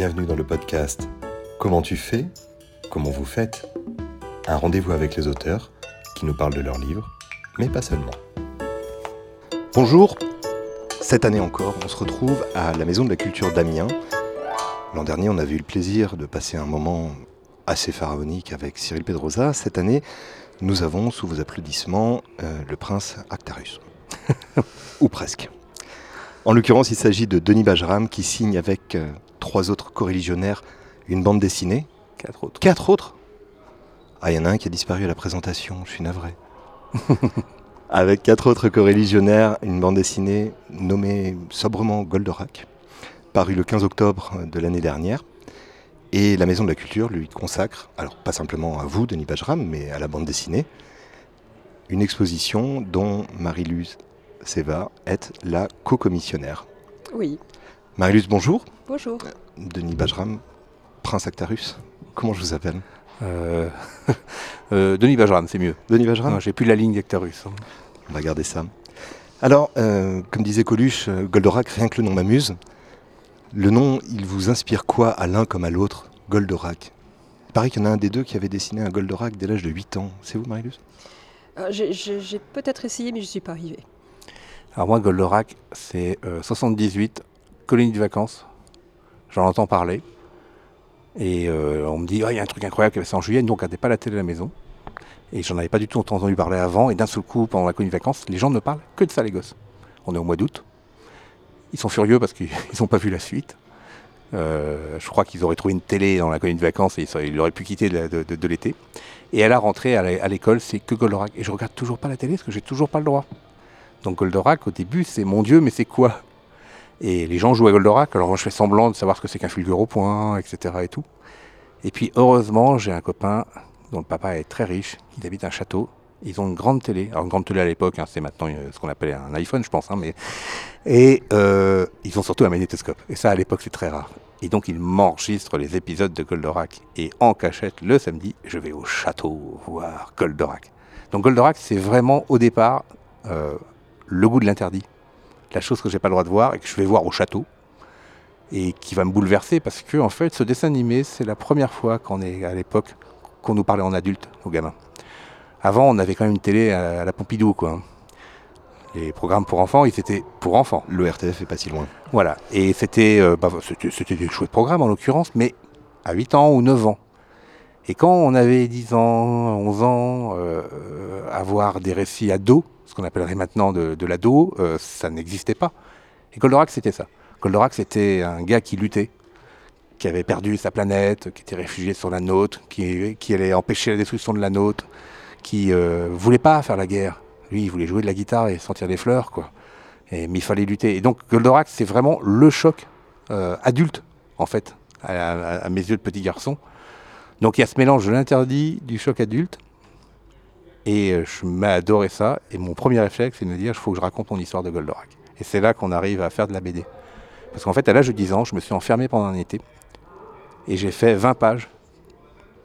bienvenue dans le podcast Comment tu fais Comment vous faites Un rendez-vous avec les auteurs qui nous parlent de leurs livres, mais pas seulement. Bonjour, cette année encore, on se retrouve à la Maison de la Culture d'Amiens. L'an dernier, on avait eu le plaisir de passer un moment assez pharaonique avec Cyril Pedrosa. Cette année, nous avons, sous vos applaudissements, euh, le prince Actarus. Ou presque. En l'occurrence, il s'agit de Denis Bajram qui signe avec euh, trois autres coreligionnaires une bande dessinée. Quatre autres. Quatre autres Ah, il y en a un qui a disparu à la présentation, je suis navré. avec quatre autres coreligionnaires, une bande dessinée nommée sobrement Goldorak, parue le 15 octobre de l'année dernière. Et la Maison de la Culture lui consacre, alors pas simplement à vous, Denis Bajram, mais à la bande dessinée, une exposition dont Marie-Luz Seva est la co-commissionnaire. Oui. Marie-Luz, bonjour. Bonjour. Denis Bajram, Prince Actarus. Comment je vous appelle? Euh, euh, Denis Bajram, c'est mieux. Denis Bajram? J'ai plus la ligne d'Actarus. Hein. On va garder ça. Alors, euh, comme disait Coluche, Goldorak, rien que le nom m'amuse. Le nom, il vous inspire quoi à l'un comme à l'autre Goldorak? Il paraît qu'il y en a un des deux qui avait dessiné un Goldorak dès l'âge de 8 ans. C'est vous, Marilus euh, J'ai peut-être essayé, mais je ne suis pas arrivé. Alors moi, Goldorak, c'est 78, colonie de vacances. J'en entends parler. Et euh, on me dit, ah, il y a un truc incroyable qui va en juillet, nous on regardait pas la télé à la maison. Et j'en avais pas du tout entendu parler avant. Et d'un seul coup, pendant la colonie de vacances, les gens ne parlent que de ça, les gosses. On est au mois d'août. Ils sont furieux parce qu'ils n'ont pas vu la suite. Euh, je crois qu'ils auraient trouvé une télé dans la colonie de vacances et ils l'auraient pu quitter de, l'été. Et à la rentrée à l'école, c'est que Goldorak. Et je regarde toujours pas la télé parce que j'ai toujours pas le droit. Donc Goldorak, au début, c'est mon Dieu, mais c'est quoi? Et les gens jouent à Goldorak, alors je fais semblant de savoir ce que c'est qu'un fulgure au point, etc. Et tout. Et puis heureusement, j'ai un copain dont le papa est très riche, il habite un château, ils ont une grande télé. Alors, une grande télé à l'époque, hein, c'est maintenant euh, ce qu'on appelait un iPhone, je pense. Hein, mais... Et euh, ils ont surtout un magnétoscope. Et ça, à l'époque, c'est très rare. Et donc, ils m'enregistrent les épisodes de Goldorak. Et en cachette, le samedi, je vais au château voir Goldorak. Donc, Goldorak, c'est vraiment, au départ, euh, le goût de l'interdit. La chose que j'ai pas le droit de voir et que je vais voir au château. Et qui va me bouleverser parce que, en fait, ce dessin animé, c'est la première fois qu'on est à l'époque qu'on nous parlait en adulte, aux gamins. Avant, on avait quand même une télé à, la Pompidou, quoi. Les programmes pour enfants, ils étaient pour enfants. Le RTF est pas si loin. Voilà. Et c'était, euh, bah, c'était, des chouettes programmes en l'occurrence, mais à 8 ans ou 9 ans. Et quand on avait 10 ans, 11 ans, euh, avoir des récits ados, ce qu'on appellerait maintenant de, l'ado, euh, ça n'existait pas. Et Goldorak, c'était ça. Goldorak, c'était un gars qui luttait, qui avait perdu sa planète, qui était réfugié sur la nôtre, qui, allait empêcher la destruction de la nôtre, qui euh, voulait pas faire la guerre. Lui, il voulait jouer de la guitare et sentir des fleurs, quoi. Et, mais il fallait lutter. Et donc, Goldorak, c'est vraiment le choc euh, adulte, en fait, à, mes yeux de petit garçon. Donc, il y a ce mélange de l'interdit, du choc adulte. Et euh, je m'ai adoré ça. Et mon premier réflexe, c'est de me dire, il faut que je raconte mon histoire de Goldorak. Et c'est là qu'on arrive à faire de la BD. Parce qu'en fait, à l'âge de 10 ans, je me suis enfermé pendant un été. Et j'ai fait 20 pages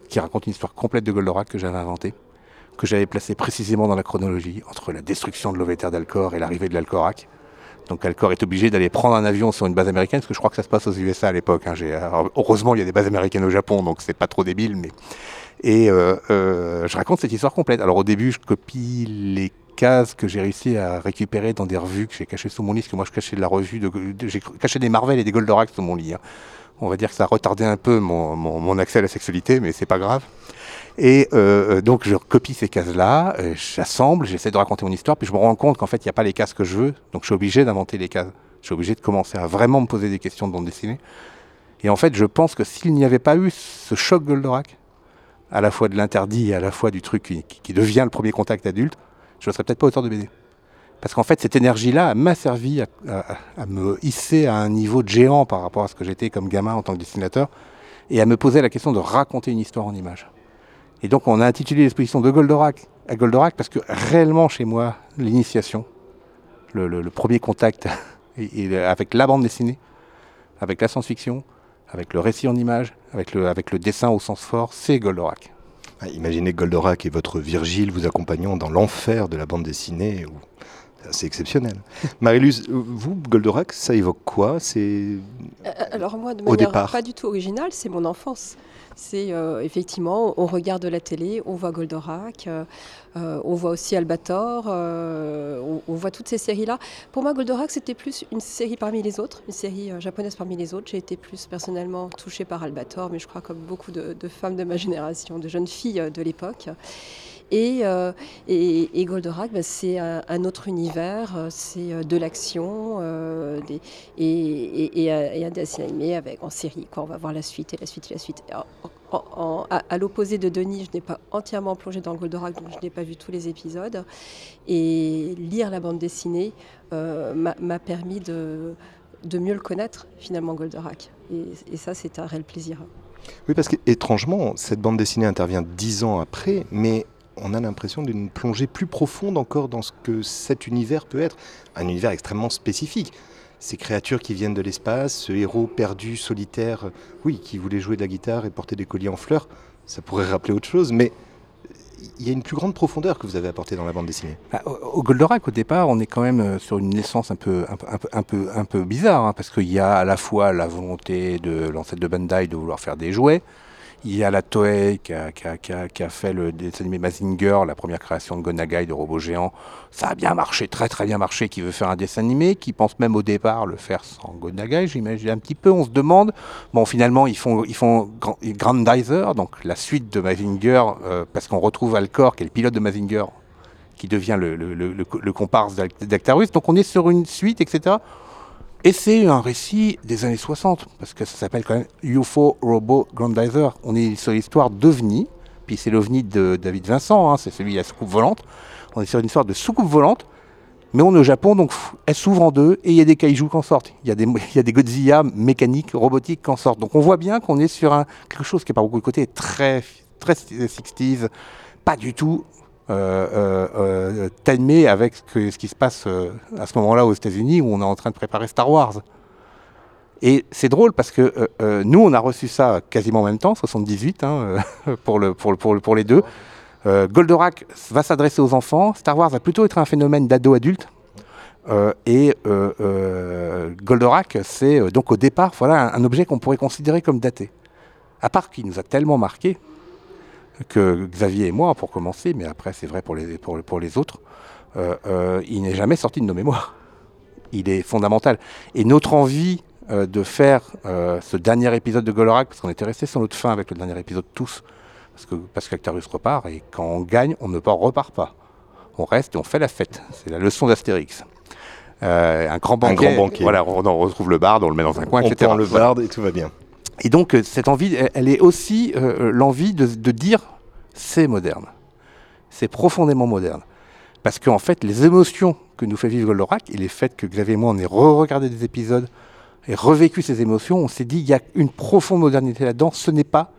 qui racontent une histoire complète de Goldorak que j'avais inventée que j'avais placé précisément dans la chronologie entre la destruction de l'Ovéter d'Alcor et l'arrivée de l'Alcorac. Donc Alcor est obligé d'aller prendre un avion sur une base américaine, parce que je crois que ça se passe aux USA à l'époque. Hein. Heureusement, il y a des bases américaines au Japon, donc c'est pas trop débile. Mais... Et euh, euh, je raconte cette histoire complète. Alors au début, je copie les cases que j'ai réussi à récupérer dans des revues que j'ai cachées sous mon lit, parce que moi je cachais de la revue, j'ai caché des Marvel et des Goldorak sous mon lit. Hein. On va dire que ça a retardé un peu mon, accès à la sexualité, mais c'est pas grave. Et euh, donc je copie ces cases-là, j'assemble, j'essaie de raconter mon histoire, puis je me rends compte qu'en fait il n'y a pas les cases que je veux, donc je suis obligé d'inventer les cases. Je suis obligé de commencer à vraiment me poser des questions de bande dessinée. Et en fait, je pense que s'il n'y avait pas eu ce choc Goldorak, à la fois de l'interdit et à la fois du truc qui, devient le premier contact adulte, je ne serais peut-être pas auteur de BD. Parce qu'en fait, cette énergie-là m'a servi à, me hisser à un niveau de géant par rapport à ce que j'étais comme gamin en tant que dessinateur, et à me poser la question de raconter une histoire en images. Et donc on a intitulé l'exposition de Goldorak à Goldorak parce que réellement chez moi, l'initiation, le, premier contact avec la bande dessinée, avec la science-fiction, avec le récit en images, avec le, avec le dessin au sens fort, c'est Goldorak. Ah, imaginez Goldorak et votre Virgile vous accompagnant dans l'enfer de la bande dessinée. C'est exceptionnel. Marilus, vous, Goldorak, ça évoque quoi? C'est Alors moi, de Au manière départ. pas du tout originale, c'est mon enfance. C'est euh, effectivement, on regarde la télé, on voit Goldorak, euh, euh, on voit aussi Albator, on, voit toutes ces séries-là. Pour moi, Goldorak, c'était plus une série parmi les autres, une série japonaise parmi les autres. J'ai été plus personnellement touchée par Albator, mais je crois comme beaucoup de, femmes de ma génération, de jeunes filles de l'époque. Et, euh, et, et Goldorak, bah, c'est un, autre univers, c'est de l'action et, et, et, un- et dessin animé avec, en série. Quoi. On va voir la suite et la suite et la suite. À l'opposé de Denis, je n'ai pas entièrement plongé dans Goldorak, donc je n'ai pas vu tous les épisodes. Et lire la bande dessinée euh, m'a permis de, de mieux le connaître, finalement, Goldorak. Et, et ça, c'est un réel plaisir. Oui, parce qu'étrangement, cette bande dessinée intervient dix ans après, mais on a l'impression d'une plongée plus profonde encore dans ce que cet univers peut être. Un univers extrêmement spécifique. Ces créatures qui viennent de l'espace, ce héros perdu, solitaire, euh, oui, qui voulait jouer de la guitare et porter des colliers en fleurs, ça pourrait rappeler autre chose, mais il y a une plus grande profondeur que vous avez apportée dans la bande dessinée. Bah, au Goldorak, au départ, on est quand même euh, sur une naissance un peu, un peu, un peu, un peu, un peu bizarre, hein, parce qu'il y a à la fois la volonté de l'ancêtre de Bandai de vouloir faire des jouets, il y a la Toei qui a, fait le dessin animé Mazinger, la première création de Gonagai, de robot géant. Ça a bien marché, très très bien marché, qui veut faire un dessin animé, qui pense même au départ le faire sans Gonagai, j'imagine un petit peu, on se demande. Bon, finalement, ils font, ils font Grand- Grandizer, donc la suite de Mazinger, euh, parce qu'on retrouve Alcor, qui est le pilote de Mazinger, qui devient le, le- comparse d'Ac- d'Actarus. Donc on est sur une suite, etc. Et c'est un récit des années 60, parce que ça s'appelle quand même UFO Robot Grandizer. On est sur l'histoire d'OVNI, puis c'est l'OVNI de David Vincent, hein, c'est celui de la soucoupe volante. On est sur une histoire de soucoupe volante, mais on est au Japon, donc elle s'ouvre en deux, et il y a des kaijus qui en sortent. Il y, a des, Godzilla mécaniques, robotiques qui en sortent. Donc on voit bien qu'on est sur quelque chose qui par beaucoup de côtés très, très 60s, pas du tout euh, euh, euh, timé avec ce, qui se passe euh, à ce moment-là aux États-Unis où on est en train de préparer Star Wars. Et c'est drôle parce que nous, on a reçu ça quasiment en même temps, 78 hein, pour, le, pour, le- pour, le- pour les deux. Goldorak va s'adresser aux enfants. Star Wars va plutôt être un phénomène d'ado-adulte. Et Goldorak, c'est donc au départ voilà, un, un objet qu'on pourrait considérer comme daté. À part qu'il nous a tellement marqué que Xavier et moi, pour commencer, mais après c'est vrai pour les, pour, pour les autres, euh, euh, il n'est jamais sorti de nos mémoires. Il est fondamental. Et notre envie euh, de faire ce dernier épisode de Goldorak, parce qu'on était resté sur notre fin avec le dernier épisode tous, parce que parce qu'Actarus repart, et quand on gagne, on ne repart pas. On reste et on fait la fête. C'est la leçon d'Astérix. Un grand banquet. grand banquet. Voilà, on, on retrouve le barde, on le met dans un coin, on etc. prend le barde et tout va bien. Et donc, euh, cette envie, elle, est aussi euh, l'envie de, dire c'est moderne. C'est profondément moderne. Parce qu'en fait, les émotions que nous fait vivre Goldorak et les faits que Xavier et moi, on ait re-regardé des épisodes et revécu ces émotions, on s'est dit il y a une profonde modernité là-dedans. Ce n'est pas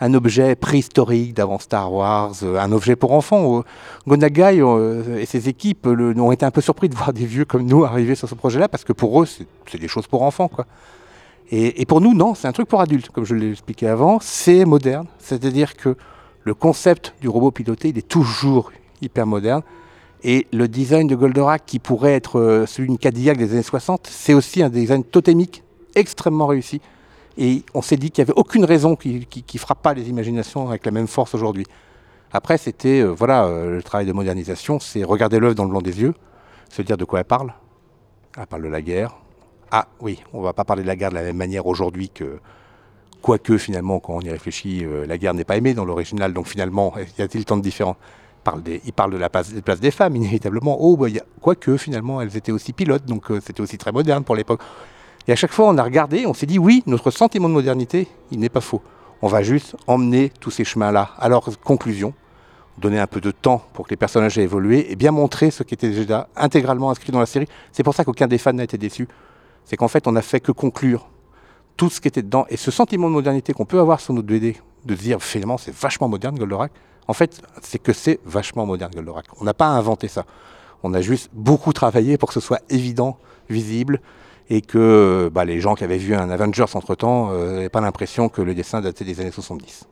un objet préhistorique d'avant Star Wars, euh, un objet pour enfants. Euh, Gonagai euh, et ses équipes euh, ont été un peu surpris de voir des vieux comme nous arriver sur ce projet-là, parce que pour eux, c'est des choses pour enfants. quoi. Et, pour nous, non, c'est un truc pour adultes, comme je l'ai expliqué avant. C'est moderne, c'est-à-dire que le concept du robot piloté, il est toujours hyper moderne. Et le design de Goldorak, qui pourrait être euh, celui d'une Cadillac des années 60, c'est aussi un design totémique extrêmement réussi. Et on s'est dit qu'il n'y avait aucune raison qui ne frappe pas les imaginations avec la même force aujourd'hui. Après, c'était, euh, voilà, euh, le travail de modernisation, c'est regarder l'œuvre dans le blanc des yeux, se dire de quoi elle parle. Elle parle de la guerre. Ah oui, on va pas parler de la guerre de la même manière aujourd'hui que, quoique finalement, quand on y réfléchit, euh, la guerre n'est pas aimée dans l'original, donc finalement, y a-t-il tant de différence? Parle des- il parle de la place, des femmes, inévitablement. Oh, bah, quoique finalement, elles étaient aussi pilotes, donc euh, c'était aussi très moderne pour l'époque. Et à chaque fois, on a regardé, on s'est dit, oui, notre sentiment de modernité, il n'est pas faux. On va juste emmener tous ces chemins-là. Alors, conclusion, donner un peu de temps pour que les personnages aient évolué et bien montrer ce qui était déjà intégralement inscrit dans la série. C'est pour ça qu'aucun des fans n'a été déçu. C'est qu'en fait, on n'a fait que conclure tout ce qui était dedans. Et ce sentiment de modernité qu'on peut avoir sur notre BD, de dire finalement c'est vachement moderne Goldorak, en fait, c'est que c'est vachement moderne Goldorak. On n'a pas inventé ça. On a juste beaucoup travaillé pour que ce soit évident, visible, et que bah, les gens qui avaient vu un Avengers entre-temps euh, pas l'impression que le dessin datait des années 70.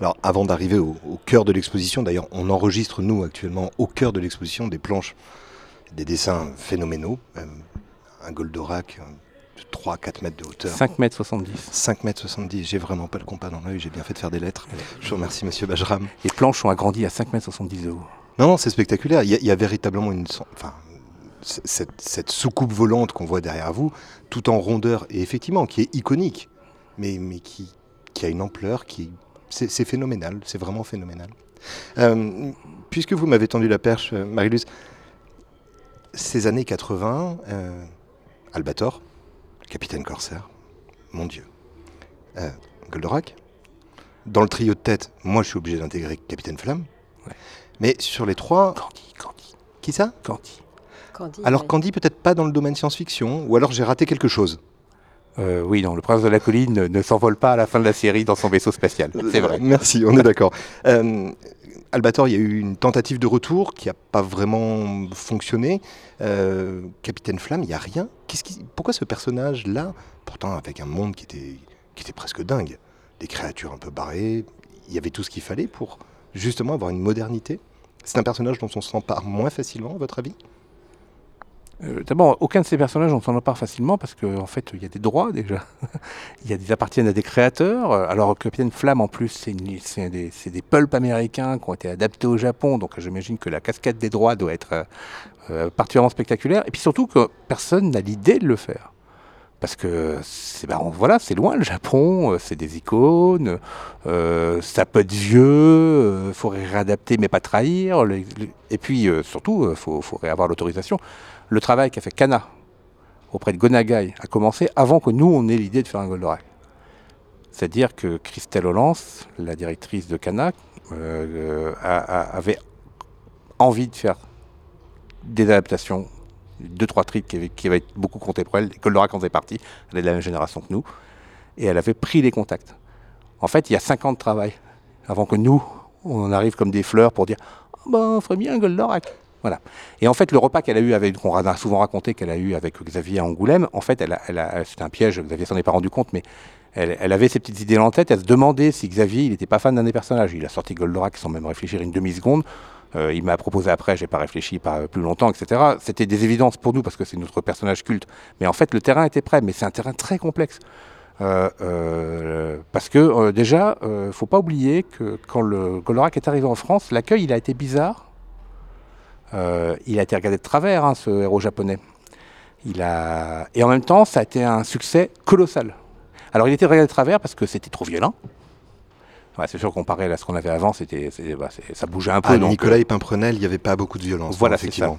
Alors, avant d'arriver au, cœur de l'exposition, d'ailleurs, on enregistre, nous, actuellement, au cœur de l'exposition, des planches, des dessins phénoménaux. Un Goldorak euh, 3-4 mètres de hauteur. 5 mètres 70. 5 mètres 70, j'ai vraiment pas le compas dans l'œil, j'ai bien fait de faire des lettres. Je vous remercie monsieur Bajram. Les planches ont agrandi à 5 mètres 70 de haut. Non, non, c'est spectaculaire. Il y, a, il y, a, véritablement une... Enfin, cette, cette soucoupe volante qu'on voit derrière vous, tout en rondeur, et effectivement, qui est iconique, mais, mais qui, qui a une ampleur qui... C'est phénoménal, c'est vraiment phénoménal. Euh, puisque vous m'avez tendu la perche, Marilus, ces années 80, euh, Albator, Capitaine Corsair, mon Dieu. Euh, Goldorak, dans le trio de tête, moi je suis obligé d'intégrer Capitaine Flamme. Ouais. Mais sur les trois. Candy, Candy. Qui ça? Candy. Candy, Alors ouais. Candy, peut-être pas dans le domaine science-fiction, ou alors j'ai raté quelque chose. Euh, oui, non, le prince de la colline ne, ne s'envole pas à la fin de la série dans son vaisseau spatial. C'est vrai. Merci, on est d'accord. Euh, Albator, il y a eu une tentative de retour qui n'a pas vraiment fonctionné. Euh, Capitaine Flamme, il n'y a rien. Qu'est-ce qui... Pourquoi ce personnage-là, pourtant avec un monde qui était, qui était presque dingue, des créatures un peu barrées, il y avait tout ce qu'il fallait pour justement avoir une modernité? C'est un personnage dont on s'empare moins facilement, à votre avis? Euh, D'abord, aucun de ces personnages on s'en empare facilement parce qu'en en fait, il y a des droits déjà. il y a des appartiennent à des créateurs. Euh, Alors, Capitaine Flamme, en plus, c'est des, des pulps américains qui ont été adaptés au Japon. Donc, j'imagine que la cascade des droits doit être euh, particulièrement spectaculaire. Et puis surtout que personne n'a l'idée de le faire. Parce que c'est ben, voilà, c'est loin le Japon, euh, c'est des icônes, euh, ça peut être vieux, il faudrait réadapter mais pas trahir. Et puis euh, surtout, il faudrait avoir l'autorisation. Le travail qu'a fait Kana auprès de Gonagai a commencé avant que nous on ait l'idée de faire un Goldorak. C'est-à-dire que Christelle Hollance, la directrice de Kana, euh, avait envie de faire des adaptations deux, trois trips qui, qui avaient beaucoup compté pour elle. Goldorak en faisait partie, elle est de la même génération que nous. Et elle avait pris les contacts. En fait, il y a cinq ans de travail avant que nous, on arrive comme des fleurs pour dire oh on ferait bien Goldorak. Voilà. Et en fait, le repas qu'elle a eu avec, qu'on a souvent raconté qu'elle a eu avec Xavier à Angoulême, en fait, elle a, c'était un piège, Xavier s'en est pas rendu compte, mais elle, elle, avait ses petites idées en tête, elle se demandait si Xavier, il n'était pas fan d'un des personnages. Il a sorti Goldorak sans même réfléchir une demi-seconde. Euh, il m'a proposé après, j'ai pas réfléchi pas plus longtemps, etc. C'était des évidences pour nous parce que c'est notre personnage culte. Mais en fait, le terrain était prêt, mais c'est un terrain très complexe. Euh, euh, parce que déjà, euh, faut pas oublier que quand le Goldorak est arrivé en France, l'accueil il a été bizarre. Il a été regardé de travers, hein, ce héros japonais. Il a... Et en même temps, ça a été un succès colossal. Alors il était regardé de travers parce que c'était trop violent. Ouais, c'est sûr, comparé à ce qu'on avait avant, c'était, bah, ça bougeait un peu. Ah, donc, Nicolas Pimprenel, il n'y avait pas beaucoup de violence. Voilà, effectivement.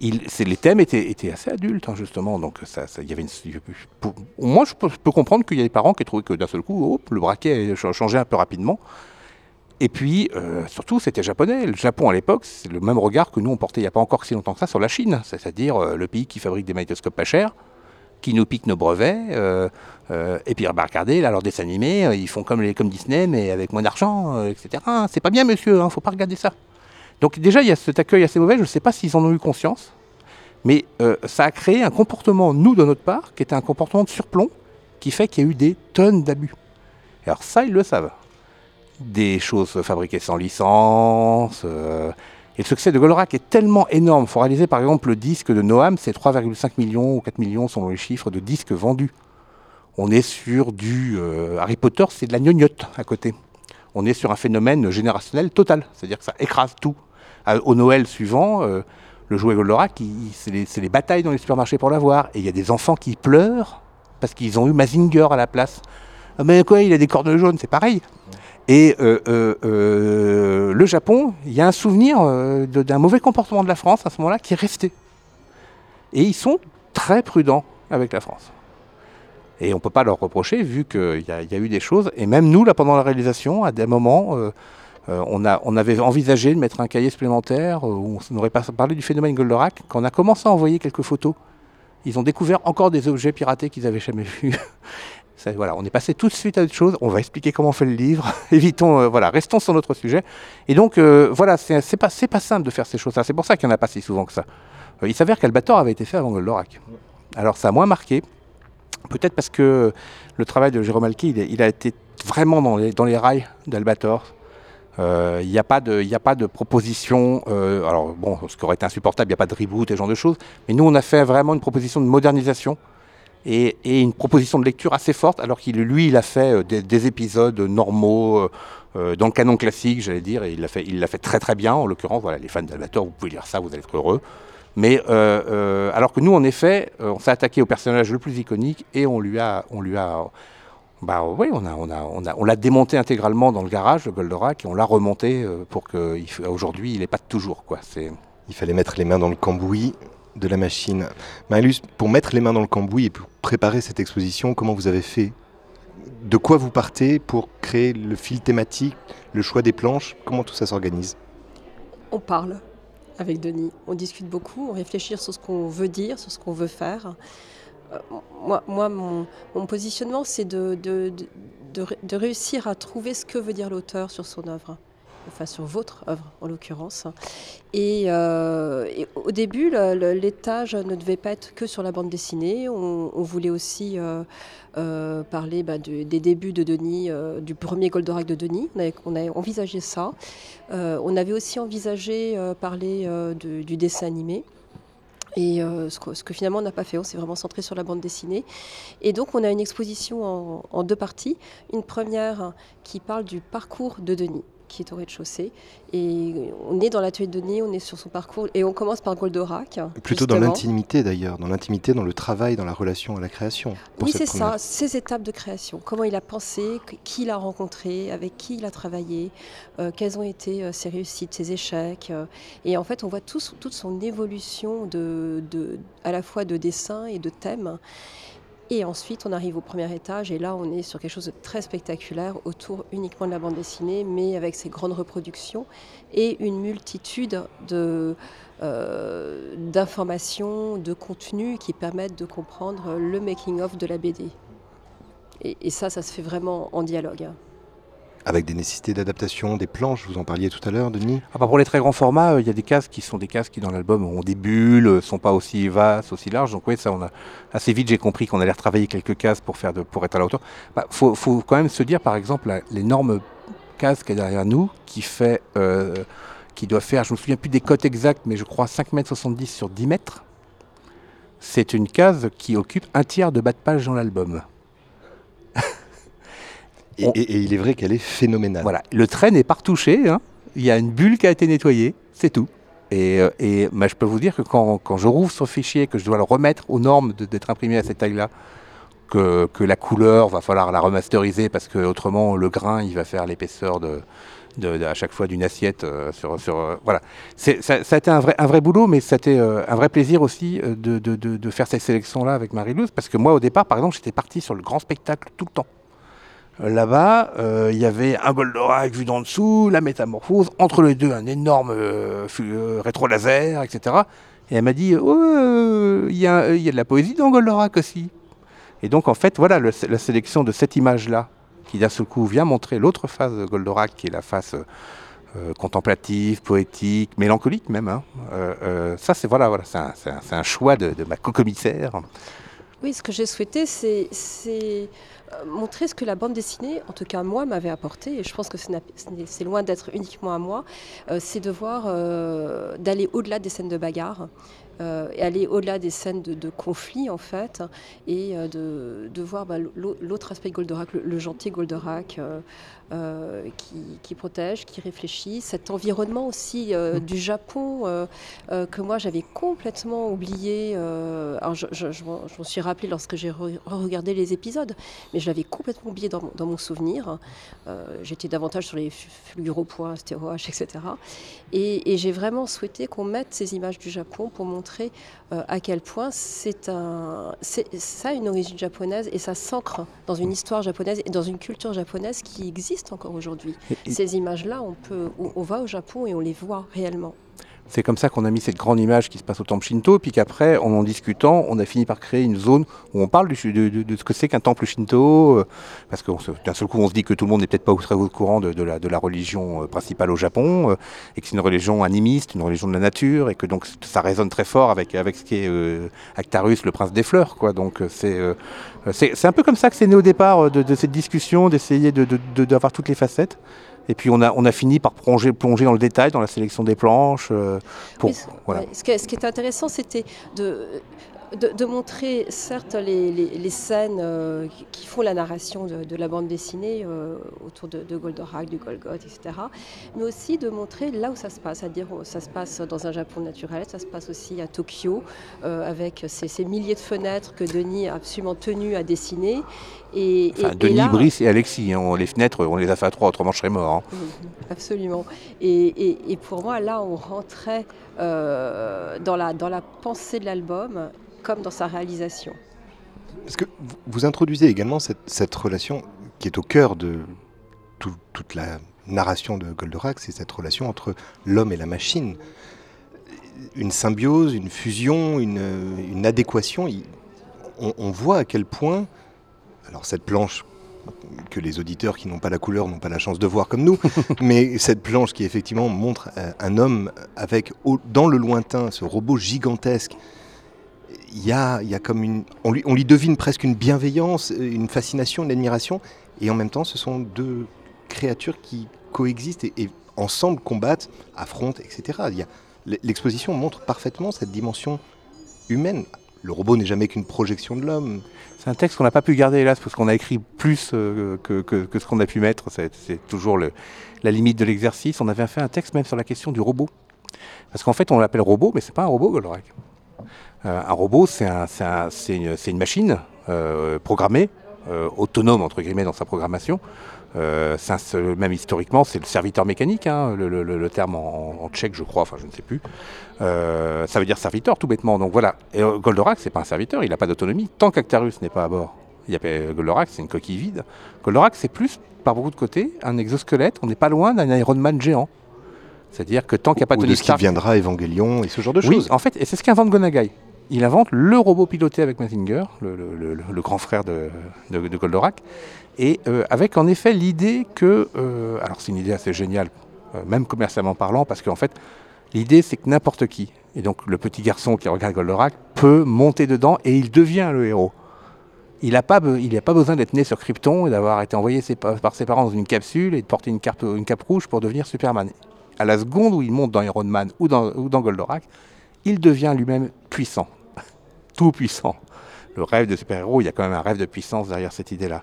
Il, les thèmes étaient, étaient assez adultes, hein, justement. Donc, ça, ça, y avait une, pour, moi, je peux, je peux comprendre qu'il y a des parents qui trouvaient que d'un seul coup, hop, le braquet a changé un peu rapidement. Et puis, euh, surtout, c'était japonais. Le Japon, à l'époque, c'est le même regard que nous, on portait il n'y a pas encore si longtemps que ça sur la Chine. C'est-à-dire euh, le pays qui fabrique des magnétoscopes pas chers, qui nous pique nos brevets. Euh, euh, et puis, regardez, là, leurs dessins animés, ils font comme, Disney, mais avec moins d'argent, etc. C'est pas bien, monsieur, hein, faut pas regarder ça. Donc déjà, il y a cet accueil assez mauvais, je ne sais pas s'ils en ont eu conscience, mais euh, ça a créé un comportement, nous, de notre part, qui était un comportement de surplomb, qui fait qu'il y a eu des tonnes d'abus. Alors ça, ils le savent. Des choses fabriquées sans licence. Et le succès de Goldorak est tellement énorme. Il faut réaliser, par exemple, le disque de Noam, c'est 3,5 millions ou 4 millions, selon les chiffres, de disques vendus. On est sur du... Euh, Harry Potter, c'est de la gnognotte à côté. On est sur un phénomène générationnel total. C'est-à-dire que ça écrase tout au Noël suivant, euh, le jouet Goldorak, c'est les, les, batailles dans les supermarchés pour l'avoir. Et il y a des enfants qui pleurent parce qu'ils ont eu Mazinger à la place. Ah mais quoi, il a des cornes jaunes, c'est pareil. Et euh, euh, le Japon, il y a un souvenir d'un mauvais comportement de la France à ce moment-là qui est resté. Et ils sont très prudents avec la France. Et on ne peut pas leur reprocher vu qu'il y, a eu des choses. Et même nous, là, pendant la réalisation, à des moments, euh, euh, on, avait envisagé de mettre un cahier supplémentaire euh, où on n'aurait pas parlé du phénomène Goldorak. Quand on a commencé à envoyer quelques photos, ils ont découvert encore des objets piratés qu'ils n'avaient jamais vus. Voilà, on est passé tout de suite à autre chose. On va expliquer comment on fait le livre. Évitons, euh, voilà, restons sur notre sujet. Et donc, euh, voilà, c'est pas, simple de faire ces choses-là. C'est pour ça qu'il n'y en a pas si souvent que ça. Euh, il s'avère qu'Albator avait été fait avant Goldorak. Alors, ça a moins marqué. Peut-être parce que le travail de Jérôme Alki, il, il, a été vraiment dans les, rails d'Albator. Il euh, n'y a, a, pas de proposition, alors bon, ce qui aurait été insupportable, il n'y a pas de reboot et ce genre de choses, mais nous on a fait vraiment une proposition de modernisation et, une proposition de lecture assez forte, alors qu'il lui, il a fait des, épisodes normaux. dans le canon classique, j'allais dire, et il l'a fait, il très très bien. En l'occurrence, voilà, les fans d'Albator, vous pouvez lire ça, vous allez être heureux. Mais alors que nous, en effet, on s'est attaqué au personnage le plus iconique et on lui a, on lui a, bah oui, on a, on a, on a, on l'a démonté intégralement dans le garage, le Goldorak, et on l'a remonté euh, pour qu'aujourd'hui il n'ait pas de toujours. Quoi. C'est... Il fallait mettre les mains dans le cambouis de la machine. Marius, pour mettre les mains dans le cambouis et pour préparer cette exposition, comment vous avez fait? De quoi vous partez pour créer le fil thématique, le choix des planches? Comment tout ça s'organise? On parle avec Denis, on discute beaucoup, on réfléchit sur ce qu'on veut dire, sur ce qu'on veut faire. Euh, moi, mon, positionnement, c'est de, de, réussir à trouver ce que veut dire l'auteur sur son œuvre enfin sur votre œuvre en l'occurrence. Et, euh, au début, l'étage ne devait pas être que sur la bande dessinée. On, voulait aussi euh, parler bah, des débuts de Denis, du premier Goldorak de Denis. On a, envisagé ça. on avait aussi envisagé parler du dessin animé. Et euh, ce, que, finalement on n'a pas fait, on s'est vraiment centré sur la bande dessinée. Et donc on a une exposition en deux parties. Une première qui parle du parcours de Denis qui est au rez-de-chaussée. Et on est dans l'atelier de Denis, on est sur son parcours et on commence par Goldorak. Plutôt dans l'intimité d'ailleurs, dans l'intimité, dans le travail, dans la relation à la création. Oui, c'est ça, ces étapes de création. Comment il a pensé, qui il a rencontré, avec qui il a travaillé, euh, quelles ont été euh, ses réussites, ses échecs. Euh. et en fait, on voit toute son évolution de, de, à la fois de dessin et de thème. Et ensuite, on arrive au premier étage et là, on est sur quelque chose de très spectaculaire autour uniquement de la bande dessinée, mais avec ses grandes reproductions et une multitude de, euh, d'informations, de contenus qui permettent de comprendre le making-of de la BD. Et, et ça, ça se fait vraiment en dialogue avec des nécessités d'adaptation, des planches, vous en parliez tout à l'heure, Denis ah bah Pour les très grands formats, euh, il y a des cases qui sont des cases qui dans l'album ont des bulles, euh, sont pas aussi vastes, aussi larges. Donc oui, ça, assez vite j'ai compris qu'on allait retravailler quelques cases pour faire pour être à la hauteur. Il bah, faut, quand même se dire, par exemple, l'énorme case qui est derrière nous, qui fait, euh, qui doit faire, je me souviens plus des cotes exactes, mais je crois 5,70 m sur 10 mètres. C'est une case qui occupe un tiers de bas de page dans l'album. Et, il est vrai qu'elle est phénoménale. Voilà, le trait n'est pas retouché, hein. il y a une bulle qui a été nettoyée, c'est tout. Et, euh, je peux vous dire que quand, quand, je rouvre ce fichier, que je dois le remettre aux normes d'être imprimé à cette taille-là, que, que, la couleur va falloir la remasteriser parce que autrement le grain il va faire l'épaisseur de, de, à chaque fois d'une assiette euh, sur, sur euh, voilà ça, ça, a été un vrai, un vrai boulot mais c'était un vrai plaisir aussi de, de, de faire cette sélection là avec Marie-Louise parce que moi au départ par exemple j'étais parti sur le grand spectacle tout le temps Là-bas, euh, il y avait un Goldorak vu d'en dessous, la métamorphose, entre les deux un énorme euh, euh, rétro-laser, etc. Et elle m'a dit, oh, il y, a de la poésie dans Goldorak aussi. Et donc en fait, voilà la sélection de cette image-là, qui d'un seul coup vient montrer l'autre face de Goldorak, qui est la face contemplative, poétique, mélancolique même. Hein. ça, c'est voilà, voilà, c'est un, choix de, de ma co-commissaire. Oui, ce que j'ai souhaité, c'est euh, montrer ce que la bande dessinée, en tout cas moi, m'avait apporté, et je pense que c'est loin d'être uniquement à moi, euh, c'est de voir, euh, d'aller au-delà des scènes de bagarre, et aller au-delà des scènes de, conflit en fait, et de, voir bah, l'autre aspect de Goldorak, le, gentil Goldorak, qui, protège, qui réfléchit, cet environnement aussi mmh. du Japon que moi j'avais complètement oublié. alors je, je m'en suis rappelé lorsque j'ai regardé les épisodes, mais je l'avais complètement oublié dans, mon souvenir. Euh, j'étais davantage sur les fluoropoints, stéroages, etc. Et, j'ai vraiment souhaité qu'on mette ces images du Japon pour montrer euh, à quel point c'est un, ça a une origine japonaise et ça s'ancre dans une histoire japonaise et dans une culture japonaise qui existe encore aujourd'hui. Ces images-là, on, peut, on va au Japon et on les voit réellement. C'est comme ça qu'on a mis cette grande image qui se passe au temple Shinto, puis qu'après, en en discutant, on a fini par créer une zone où on parle de, ce que c'est qu'un temple Shinto, euh, parce que d'un seul coup, on se dit que tout le monde n'est peut-être pas très au courant de, la, religion euh, principale au Japon, euh, et que c'est une religion animiste, une religion de la nature, et que donc ça résonne très fort avec, avec ce qui est Actarus, le prince des fleurs. Quoi. Donc c'est c'est un peu comme ça que c'est né au départ de, cette discussion, d'essayer d'avoir toutes les facettes. Et puis on a, on a fini par plonger, plonger dans le détail, dans la sélection des planches. Euh, pour, ce, qui, est intéressant, c'était de de, montrer certes les, scènes euh, qui font la narration de, la bande dessinée euh, autour de, Goldorak, du Golgoth, etc. Mais aussi de montrer là où ça se passe, c'est-à-dire ça se passe dans un Japon naturel, ça se passe aussi à Tokyo, euh, avec ces, milliers de fenêtres que Denis a absolument tenu à dessiner. Et, Denis, Brice et Alexis, hein, les fenêtres, on les a fait à trois, autrement je serais mort. Hein. Absolument. Et, pour moi, là, on rentrait dans, la, dans la pensée de l'album comme dans sa réalisation. Parce que vous introduisez également cette, relation qui est au cœur de toute la narration de Goldorak, c'est cette relation entre l'homme et la machine. Une symbiose, une fusion, une, adéquation. On, voit à quel point, alors cette planche que les auditeurs qui n'ont pas la couleur n'ont pas la chance de voir comme nous, mais cette planche qui effectivement montre euh, un homme avec dans le lointain ce robot gigantesque il y a, comme une, on lui, on lui devine presque une bienveillance, une fascination, une admiration, et en même temps, ce sont deux créatures qui coexistent et, ensemble combattent, affrontent, etc. L'exposition montre parfaitement cette dimension humaine. Le robot n'est jamais qu'une projection de l'homme. C'est un texte qu'on n'a pas pu garder, hélas, parce qu'on a écrit plus euh, que, ce qu'on a pu mettre. C'est toujours la limite de l'exercice. On avait fait un texte même sur la question du robot. Parce qu'en fait, on l'appelle robot, mais c'est pas un robot, Goldorak. Euh, un robot, c'est une, machine euh, programmée, euh, autonome entre guillemets dans sa programmation. même historiquement, c'est le serviteur mécanique, hein, le, terme en, tchèque, je crois, enfin je ne sais plus. ça veut dire serviteur, tout bêtement. Donc voilà. Et Goldorak, c'est pas un serviteur, il n'a pas d'autonomie tant qu'Actarus n'est pas à bord. Il y a Goldorak, c'est une coquille vide. Goldorak, c'est plus, par beaucoup de côtés, un exosquelette. On n'est pas loin d'un Iron Man géant. C'est-à-dire que tant qu'il n'y a pas de Tony ce qui viendra Evangelion et ce genre de choses. Oui, en fait, et c'est ce qu'invente Gonagai il invente le robot piloté avec Mazinger, le, grand frère de, Goldorak, et euh, avec en effet l'idée que, euh, alors c'est une idée assez géniale, euh, même commercialement parlant, parce qu'en fait, l'idée c'est que n'importe qui, et donc le petit garçon qui regarde Goldorak, peut monter dedans et il devient le héros. Il n'a pas, pas besoin d'être né sur Krypton et d'avoir été envoyé par ses parents dans une capsule et de porter une cape, une cape rouge pour devenir Superman. À la seconde où il monte dans Iron Man ou dans, ou dans Goldorak, il devient lui-même puissant tout puissant. Le rêve de super-héros, il y a quand même un rêve de puissance derrière cette idée-là.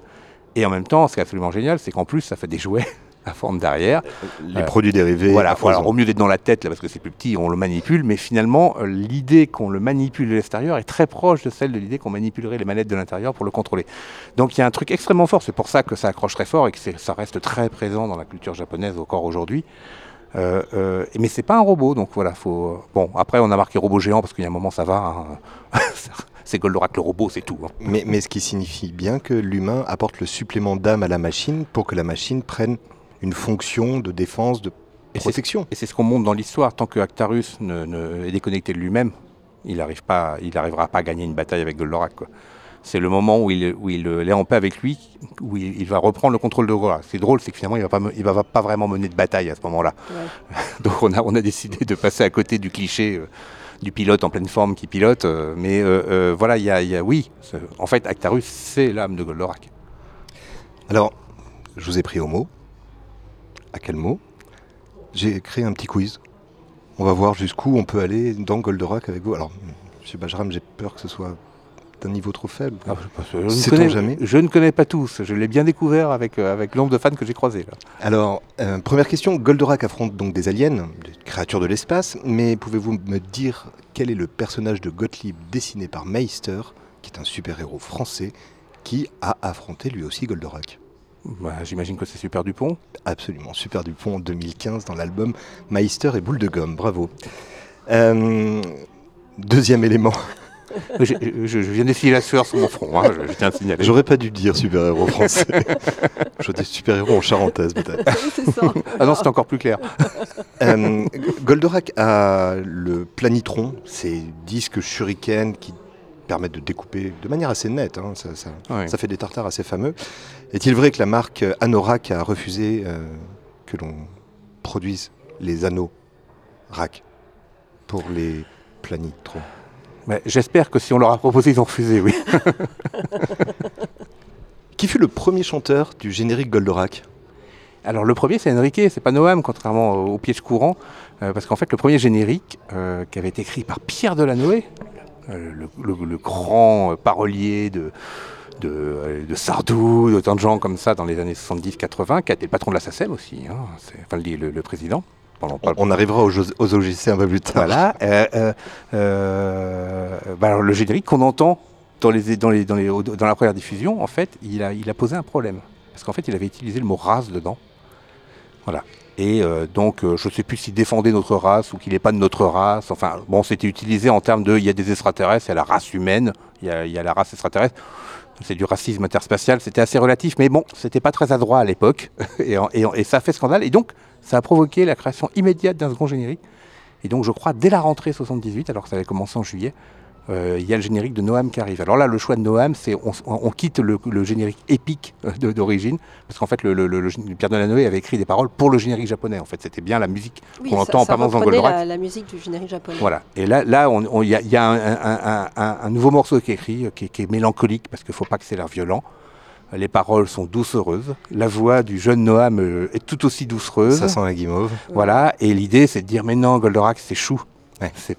Et en même temps, ce qui est absolument génial, c'est qu'en plus, ça fait des jouets à forme derrière. Les produits dérivés. Voilà, au mieux d'être dans la tête, là, parce que c'est plus petit, on le manipule, mais finalement, euh, l'idée qu'on le manipule de l'extérieur est très proche de celle de l'idée qu'on manipulerait les manettes de l'intérieur pour le contrôler. Donc il y a un truc extrêmement fort, c'est pour ça que ça accroche très fort et que ça reste très présent dans la culture japonaise encore aujourd'hui. Euh, euh, mais c'est pas un robot, donc voilà, faut. Bon, après on a marqué robot géant parce qu'il y a un moment ça va. Hein. c'est Goldorak le robot, c'est tout. Hein. Mais, mais ce qui signifie bien que l'humain apporte le supplément d'âme à la machine pour que la machine prenne une fonction de défense, de protection. Et c'est ce qu'on montre dans l'histoire. Tant que Actarus ne, est déconnecté de lui-même, il n'arrivera pas, pas à gagner une bataille avec Goldorak. Quoi c'est le moment où il, où il est en paix avec lui, où il, va reprendre le contrôle de Goa. C'est drôle, c'est que finalement, il ne va, pas, vraiment mener de bataille à ce moment-là. Donc on a, on a décidé de passer à côté du cliché euh, du pilote en pleine forme qui pilote. Euh, mais euh, voilà, il y, a, oui, en fait, Actarus, c'est l'âme de Goldorak. Alors, je vous ai pris au mot. À quel mot? J'ai créé un petit quiz. On va voir jusqu'où on peut aller dans Goldorak avec vous. Alors, M. Bajram, j'ai peur que ce soit un niveau trop faible. Ah, je, ne connais, jamais je ne connais pas tous. Je l'ai bien découvert avec, euh, avec le nombre de fans que j'ai croisés. Alors, euh, première question. Goldorak affronte donc des aliens, des créatures de l'espace, mais pouvez-vous me dire quel est le personnage de Gottlieb dessiné par Meister, qui est un super-héros français, qui a affronté lui aussi Goldorak? Bah, J'imagine que c'est Super Dupont. Absolument, Super Dupont en 2015 dans l'album Meister et Boule de Gomme. Bravo. Euh, deuxième élément. je, viens d'essayer la sueur sur mon front, hein, je, tiens à signaler. J'aurais pas dû dire super-héros français. je dis super-héros en charentaise peut-être. Ah non, c'est encore plus clair. Euh, Goldorak a le planitron, ces disques shuriken qui permettent de découper de manière assez nette. Hein, ça, fait des tartares assez fameux. Est-il vrai que la marque Anorak a refusé euh, que l'on produise les anneaux RAC pour les planitrons? J'espère que si on leur a proposé, ils ont refusé, oui. Qui fut le premier chanteur du générique Goldorak? Alors le premier c'est Enrique, c'est pas Noam, contrairement au, piège courant, euh, parce qu'en fait le premier générique, euh, qui avait été écrit par Pierre Delanoë, le, le, grand parolier de, de, de Sardou, d'autant de gens comme ça dans les années 70-80, qui a été le patron de la SACEM aussi, hein, enfin le, le, président. On, arrivera aux, aux, OGC un peu plus tard. Voilà. Euh, euh, bah le générique qu'on entend dans, les, dans, les, dans, les, dans, la première diffusion, en fait, il a, il a posé un problème. Parce qu'en fait, il avait utilisé le mot race dedans. Voilà. Et euh, donc, je ne sais plus s'il défendait notre race ou qu'il n'est pas de notre race. Enfin, bon, c'était utilisé en termes de il y a des extraterrestres, il y a la race humaine, il y a, il y a la race extraterrestre c'est du racisme interspatial, c'était assez relatif, mais bon, c'était pas très adroit à l'époque, et, et, ça a fait scandale, et donc ça a provoqué la création immédiate d'un second générique. Et donc je crois dès la rentrée 78, alors que ça avait commencé en juillet, euh, il y a le générique de Noam qui arrive. Alors là, le choix de Noam, c'est on, quitte le, générique épique euh, d'origine, parce qu'en fait, le, Pierre Delanoë avait écrit des paroles pour le générique japonais. En fait, c'était bien la musique qu'on entend en permanence dans Goldorak. La, la musique du générique japonais. Voilà. Et là, là, il y a, un, nouveau morceau qui est écrit, qui, est mélancolique, parce qu'il ne faut pas que c'est l'air violent. Les paroles sont doucereuses. La voix du jeune Noam euh, est tout aussi doucereuse. Ça sent la guimauve. Voilà. Et l'idée, c'est de dire, mais non, Goldorak, c'est chou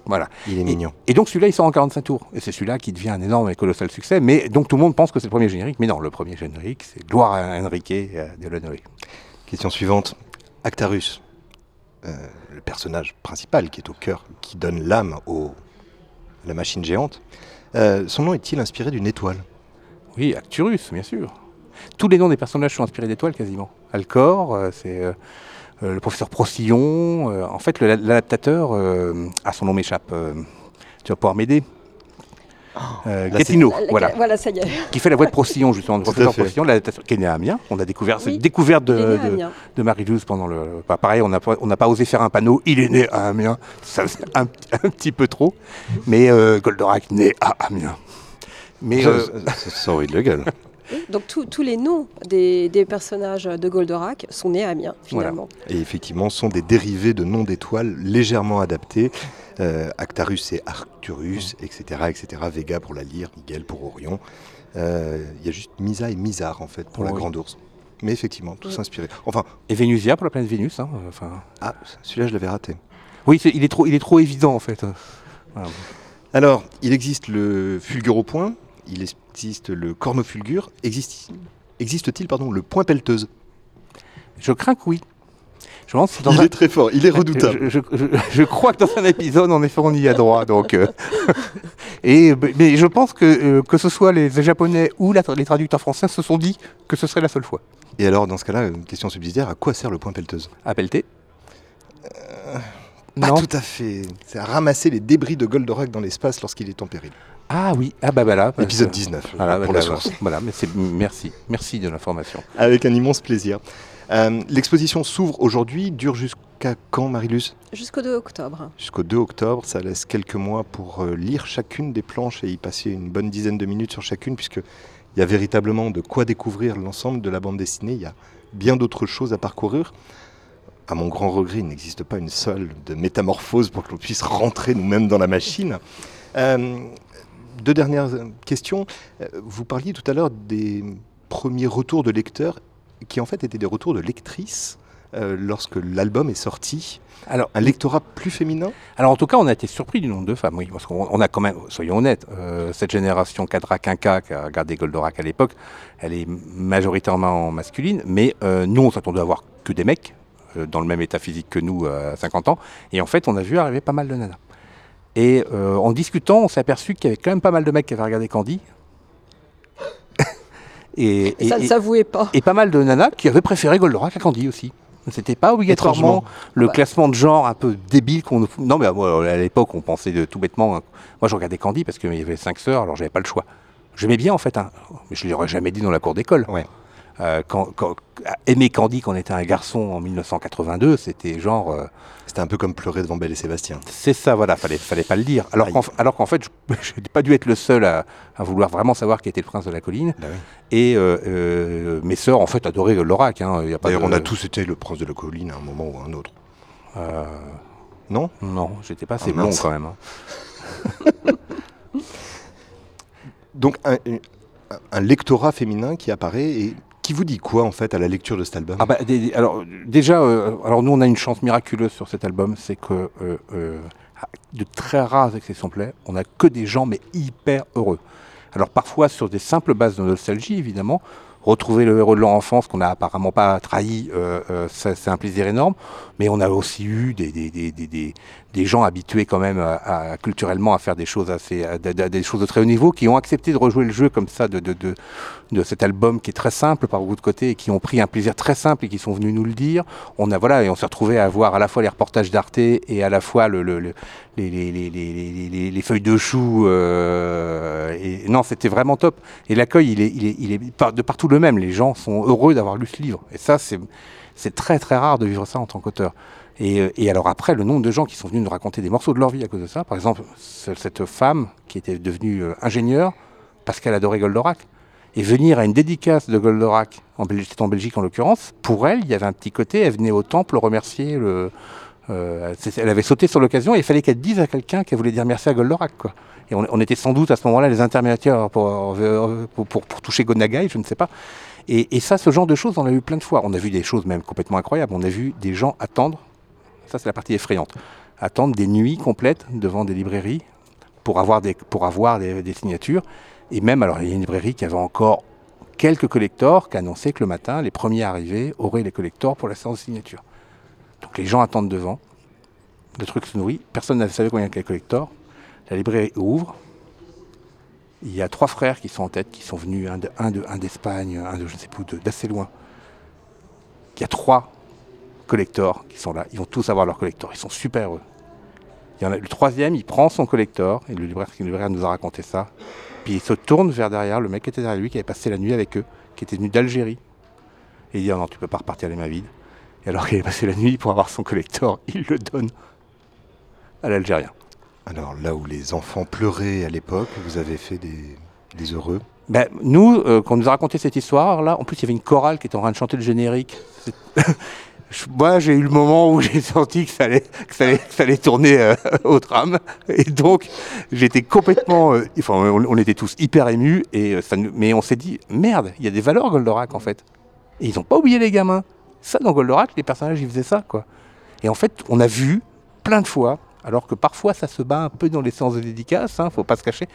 voilà. Il est mignon. Et, donc celui-là, il sort en 45 tours. Et c'est celui-là qui devient un énorme et colossal succès. Mais donc tout le monde pense que c'est le premier générique. Mais non, le premier générique, c'est Gloire à Enrique euh, de Question suivante. Actarus, euh, le personnage principal qui est au cœur, qui donne l'âme à la machine géante, euh, son nom est-il inspiré d'une étoile? Oui, Acturus, bien sûr. Tous les noms des personnages sont inspirés d'étoiles quasiment. Alcor, c'est euh, le professeur Procillon. Euh, en fait, l'adaptateur, à euh, son nom m'échappe. tu vas pouvoir m'aider. Oh, Gatineau, voilà. voilà ça y est. Qui fait la voix de Procillon, justement, le professeur Procillon, l'adaptation qui est né à Amiens. On a découvert cette découverte de, de, Marie-Louise pendant le. Bah, pareil, on n'a pas osé faire un panneau. Il est né à Amiens. Ça un, un petit peu trop. Mais Goldorak, né à Amiens. Mais. Ça, ça, de la gueule. Donc tous les noms des, personnages de Goldorak sont nés à Amiens, finalement. Et effectivement, sont des dérivés de noms d'étoiles légèrement adaptés. Euh, Actarus et Arcturus, etc., etc. Vega pour la lyre, Miguel pour Orion. Euh, il y a juste Misa et Misar, en fait, pour la grande ours. Mais effectivement, tous inspirés. Enfin, et Vénusia pour la planète Vénus. Hein, enfin... Ah, celui-là, je l'avais raté. Oui, il est, trop, il est trop évident, en fait. Alors, il existe le fulgure au point, il existe le cornofulgure. Existe, existe-t-il pardon, le point pelleteuse? Je crains que oui. Je pense il est très fort, il est redoutable. Je, crois que dans un épisode, en effet, on y a droit. Donc, euh. et, mais je pense que euh, que ce soit les Japonais ou les traducteurs français se sont dit que ce serait la seule fois. Et alors, dans ce cas-là, une question subsidiaire, à quoi sert le point pelleteuse? À pelleter euh, Pas tout à fait. C'est à ramasser les débris de Goldorak dans l'espace lorsqu'il est en péril. Ah oui, ah bah voilà. Épisode 19, voilà, pour la source. Voilà, mais merci, merci de l'information. Avec un immense plaisir. Euh, l'exposition s'ouvre aujourd'hui, dure jusqu'à quand, Marilus? Jusqu'au 2 octobre. Jusqu'au 2 octobre, ça laisse quelques mois pour euh, lire chacune des planches et y passer une bonne dizaine de minutes sur chacune, puisqu'il y a véritablement de quoi découvrir l'ensemble de la bande dessinée. Il y a bien d'autres choses à parcourir. À mon grand regret, il n'existe pas une seule de métamorphose pour que l'on puisse rentrer nous-mêmes dans la machine. Euh, deux dernières questions. Euh, vous parliez tout à l'heure des premiers retours de lecteurs qui en fait étaient des retours de lectrices euh, lorsque l'album est sorti. Alors, un lectorat plus féminin? Alors en tout cas, on a été surpris du nombre de femmes, oui, parce qu'on a quand même, soyons honnêtes, euh, cette génération Cadra Quinca qui a regardé Goldorak à l'époque, elle est majoritairement masculine, mais nous, on s'attendait à voir que des mecs, dans le même état physique que nous à 50 ans, et en fait, on a vu arriver pas mal de nanas. Et euh, en discutant, on s'est aperçu qu'il y avait quand même pas mal de mecs qui avaient regardé Candy. et, ça ne s'avouait pas. Et pas mal de nanas qui avaient préféré Goldorak à Candy aussi. C'était pas obligatoirement le classement de genre un peu débile qu'on. Non, mais à l'époque, on pensait de tout bêtement. Hein. Moi, je regardais Candy parce qu'il y avait cinq sœurs, alors j'avais pas le choix. J'aimais bien en fait, hein. mais je l'aurais jamais dit dans la cour d'école. Ouais. Euh, quand, aimer Candy quand on était un garçon en 1982, c'était genre. Euh, c'était un peu comme pleurer devant Belle et Sébastien. C'est ça, voilà, fallait, fallait pas le dire. Alors qu'en, alors qu'en fait, je n'ai pas dû être le seul à, vouloir vraiment savoir qui était le prince de la colline. Bah et euh, mes sœurs, en fait, adoraient l'oracle. Hein. D'ailleurs, on a tous été le prince de la colline à un moment ou à un autre. non? Non, j'étais pas assez ah, blond quand même. Hein. Donc, un, un, lectorat féminin qui apparaît et qui vous dit quoi en fait à la lecture de cet album? Ah bah, Alors déjà, euh, alors nous on a une chance miraculeuse sur cet album, c'est que euh, euh, de très rares exceptions près, on n'a que des gens mais hyper heureux. Alors parfois sur des simples bases de nostalgie évidemment, retrouver le héros de leur enfance qu'on n'a apparemment pas trahi, c'est un plaisir énorme. Mais on a aussi eu des, des, gens habitués quand même à, culturellement à faire des choses assez, des choses de très haut niveau, qui ont accepté de rejouer le jeu comme ça de, de, de, de cet album qui est très simple par beaucoup de côtés et qui ont pris un plaisir très simple et qui sont venus nous le dire. On a voilà et on s'est retrouvé à voir à la fois les reportages d'Arte et à la fois le, le, les, les, les, les, feuilles de chou. Euh, et non, c'était vraiment top. Et l'accueil, il est, il est, il est de partout le même. Les gens sont heureux d'avoir lu ce livre. Et ça, c'est c'est très très rare de vivre ça en tant qu'auteur. Euh, et, alors après, le nombre de gens qui sont venus nous raconter des morceaux de leur vie à cause de ça, par exemple, cette femme qui était devenue euh, ingénieure parce qu'elle adorait Goldorak, et venir à une dédicace de Goldorak, Belgique, en Belgique en l'occurrence, pour elle, il y avait un petit côté, elle venait au temple remercier. Euh, elle avait sauté sur l'occasion et il fallait qu'elle dise à quelqu'un qu'elle voulait dire merci à Goldorak. Et on, était sans doute à ce moment-là les intermédiaires pour, pour, toucher Gonagai, je ne sais pas. Et, et, ça, ce genre de choses, on a eu plein de fois. On a vu des choses même complètement incroyables. On a vu des gens attendre ça, c'est la partie effrayante. Attendre des nuits complètes devant des librairies pour avoir des, pour avoir des, signatures. Et même, alors, il y a une librairie qui avait encore quelques collectors qui annonçaient que le matin, les premiers arrivés auraient les collectors pour la séance de signature. Donc les gens attendent devant. Le truc se nourrit. Personne ne savait combien il y a de collectors. La librairie ouvre. Il y a trois frères qui sont en tête, qui sont venus, un, de, un, d'Espagne, un de je ne sais plus, d'assez loin. Il y a trois collectors qui sont là. Ils vont tous avoir leur collector. Ils sont super heureux. Il y en a, le troisième, il prend son collector, et le libraire, le libraire nous a raconté ça. Puis il se tourne vers derrière, le mec qui était derrière lui, qui avait passé la nuit avec eux, qui était venu d'Algérie. Et il dit, oh non, tu peux pas repartir les mains vides. Et alors qu'il avait passé la nuit pour avoir son collector, il le donne à l'Algérien. Alors là où les enfants pleuraient à l'époque, vous avez fait des, des heureux? Ben, nous, euh, quand on nous a raconté cette histoire, là, en plus il y avait une chorale qui était en train de chanter le générique. moi, j'ai eu le moment où j'ai senti que ça allait, que ça allait, ça allait tourner euh, au tram. Et donc, j'étais complètement. Euh, enfin, on, était tous hyper émus. Et, euh, mais on s'est dit, merde, il y a des valeurs Goldorak en fait. Et ils n'ont pas oublié les gamins. Ça, dans Goldorak, les personnages, ils faisaient ça, quoi. Et en fait, on a vu plein de fois alors que parfois ça se bat un peu dans les séances de dédicace, hein, faut pas se cacher.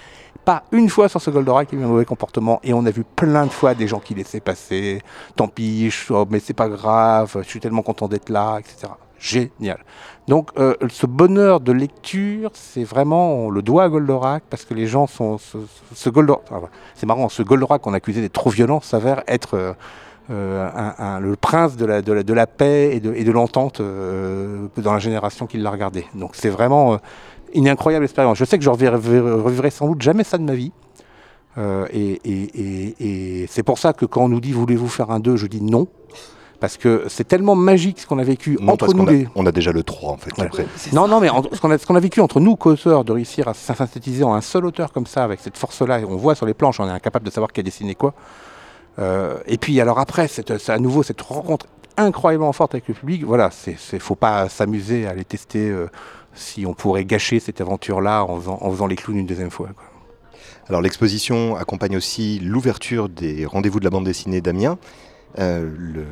Pas une fois sur ce Goldorak qui a eu un mauvais comportement, et on a vu plein de fois des gens qui laissaient passer, tant pis, oh, mais c'est pas grave, je suis tellement content d'être là, etc. Génial. Donc euh, ce bonheur de lecture, c'est vraiment, on le doit à Goldorak, parce que les gens sont... Ce, ce Goldorak, c'est marrant, ce Goldorak qu'on accusait d'être trop violent s'avère être... Euh, euh, le prince de la, de la, paix et de, et de l'entente euh, dans la génération qui l'a regardé. Donc c'est vraiment euh, une incroyable expérience. Je sais que je ne revivrai sans doute jamais ça de ma vie. et, et, et c'est pour ça que quand on nous dit voulez-vous faire un 2, je dis non. Parce que c'est tellement magique ce qu'on a vécu entre nous. On a, déjà le 3 en fait. Non, non, mais ce qu'on a, a, vécu entre nous, co-auteurs, de réussir à synthétiser en un seul auteur comme ça, avec cette force-là, et on voit sur les planches, on est incapable de savoir qui a dessiné quoi. Euh, et puis alors après, c'est à nouveau cette rencontre incroyablement forte avec le public. Voilà, c'est faut pas s'amuser à les tester euh, si on pourrait gâcher cette aventure-là en faisant, les clowns une deuxième fois. Alors l'exposition accompagne aussi l'ouverture des rendez-vous de la bande dessinée d'Amiens. Euh, le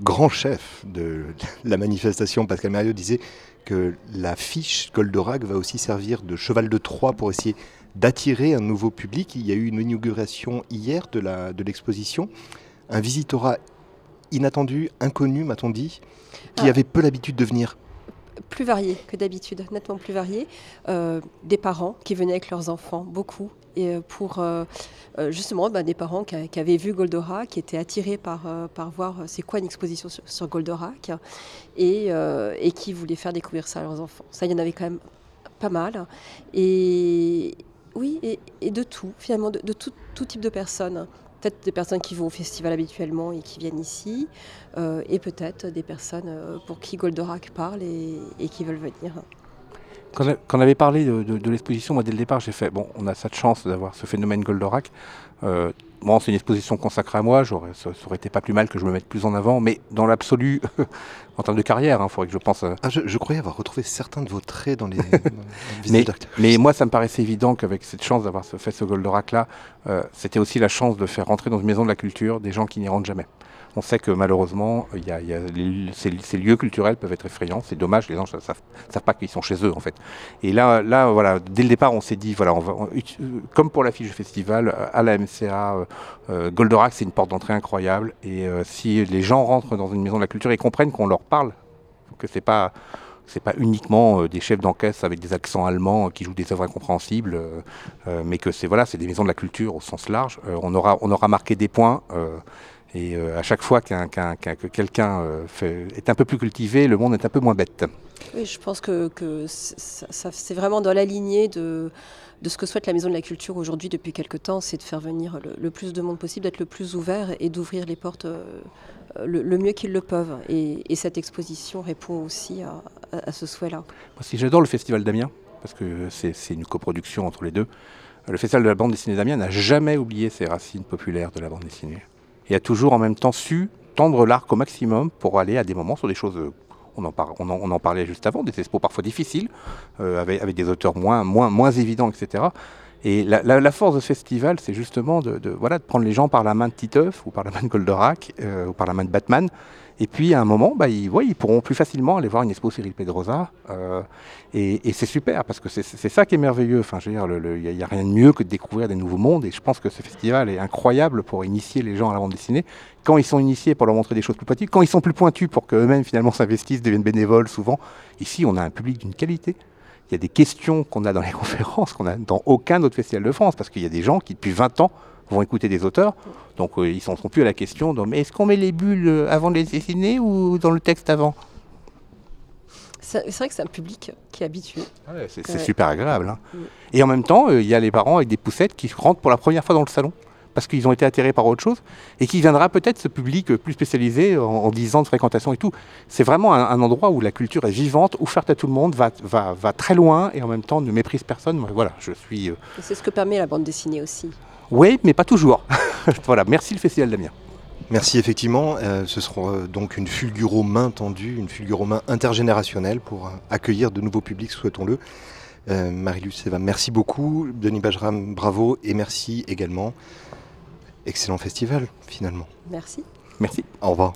grand chef de la manifestation, Pascal Mario, disait que la fiche Goldorak va aussi servir de cheval de Troie pour essayer d'attirer un nouveau public. Il y a eu une inauguration hier de l'exposition. un visitorat inattendu, inconnu, m'a-t-on dit, qui ah. avait peu l'habitude de venir plus varié que d'habitude, nettement plus varié. Euh, des parents qui venaient avec leurs enfants, beaucoup, et euh, pour euh, justement bah, des parents qui, avaient vu Goldorak, qui étaient attirés par, par voir c'est quoi une exposition sur, sur Goldorak, et, et, qui voulaient faire découvrir ça à leurs enfants. Ça, il y en avait quand même pas mal. Et, oui, et, de tout, finalement, de, tout, type de personnes. Peut-être des personnes qui vont au festival habituellement et qui viennent ici, euh, et peut-être des personnes euh, pour qui Goldorak parle et, qui veulent venir. Quand, on avait parlé de, l'exposition, moi dès le départ, j'ai fait bon, on a cette chance d'avoir ce phénomène Goldorak. Euh, bon, c'est une exposition consacrée à moi, j'aurais, ça, ça, aurait été pas plus mal que je me mette plus en avant, mais dans l'absolu, en termes de carrière, il hein, faudrait que je pense. Ah, je, je, croyais avoir retrouvé certains de vos traits dans les, dans les mais, mais, moi, ça me paraissait évident qu'avec cette chance d'avoir fait ce Goldorak-là, euh, c'était aussi la chance de faire rentrer dans une maison de la culture des gens qui n'y rentrent jamais. On sait que malheureusement, ces, lieux culturels peuvent être effrayants. C'est dommage, les gens ne savent, pas qu'ils sont chez eux en fait. Et là, là, voilà, dès le départ, on s'est dit, voilà, on, comme pour l'affiche du festival, à la MCA, euh, euh, Goldorak, c'est une porte d'entrée incroyable. Et euh, si les gens rentrent dans une maison de la culture et comprennent qu'on leur parle, que c'est pas pas uniquement euh, des chefs d'encaisse avec des accents allemands qui jouent des œuvres incompréhensibles, euh, euh, mais que c'est voilà, des maisons de la culture au sens large. on aura marqué des points. Et à chaque fois qu'un, qu'un, qu'un, que quelqu'un est un peu plus cultivé, le monde est un peu moins bête. Oui, je pense que, que ça, ça, c'est vraiment dans la lignée de, de ce que souhaite la Maison de la Culture aujourd'hui depuis quelque temps, c'est de faire venir le, le, plus de monde possible, d'être le plus ouvert et d'ouvrir les portes le, le, mieux qu'ils le peuvent. Et, et, cette exposition répond aussi à, à, à ce souhait-là. Moi aussi, j'adore le Festival d'Amiens, parce que c'est, c'est une coproduction entre les deux. Le Festival de la bande dessinée d'Amiens n'a jamais oublié ses racines populaires de la bande dessinée. Et a toujours en même temps su tendre l'arc au maximum pour aller à des moments sur des choses on en, par, on, en, parlait juste avant, des expos parfois difficiles, euh, avec, des auteurs moins évidents, etc. Et la, force de ce festival, c'est justement de, voilà, de prendre les gens par la main de Titeuf, ou par la main de Goldorak, euh, ou par la main de Batman, et puis à un moment, bah, ils, ouais, ils pourront plus facilement aller voir une expo Cyril Pedrosa. Euh, et, c'est super, parce que c'est ça qui est merveilleux. Enfin, il n'y a, a, rien de mieux que de découvrir des nouveaux mondes. Et je pense que ce festival est incroyable pour initier les gens à la bande dessinée. Quand ils sont initiés, pour leur montrer des choses plus pratiques. Quand ils sont plus pointus, pour qu'eux-mêmes finalement s'investissent, deviennent bénévoles souvent. Ici, on a un public d'une qualité. Il y a des questions qu'on a dans les conférences, qu'on a dans aucun autre festival de France, parce qu'il y a des gens qui, depuis 20 ans, vont écouter des auteurs. Donc euh, ils s'en sont plus à la question de, mais est-ce qu'on met les bulles euh, avant de les dessiner ou dans le texte avant? C'est vrai que c'est un public qui est habitué. Ah ouais, c'est ouais. super agréable. Hein. Mm. Et en même temps, il euh, y a les parents avec des poussettes qui rentrent pour la première fois dans le salon parce qu'ils ont été atterrés par autre chose, et qui viendra peut-être ce public plus spécialisé en, en 10 ans de fréquentation et tout. C'est vraiment un, un, endroit où la culture est vivante, ouverte à tout le monde, va, va, va très loin, et en même temps ne méprise personne. Voilà, je suis... Euh... C'est ce que permet la bande dessinée aussi. Oui, mais pas toujours. voilà, merci le Festival d'Amiens. Merci effectivement. Euh, ce sera euh, donc une fulguro main tendue, une fulguro main intergénérationnelle pour euh, accueillir de nouveaux publics, souhaitons-le. Euh, Marie-Luce Eva, merci beaucoup. Denis Bajram, bravo et merci également. Excellent festival finalement. Merci. Merci. Au revoir.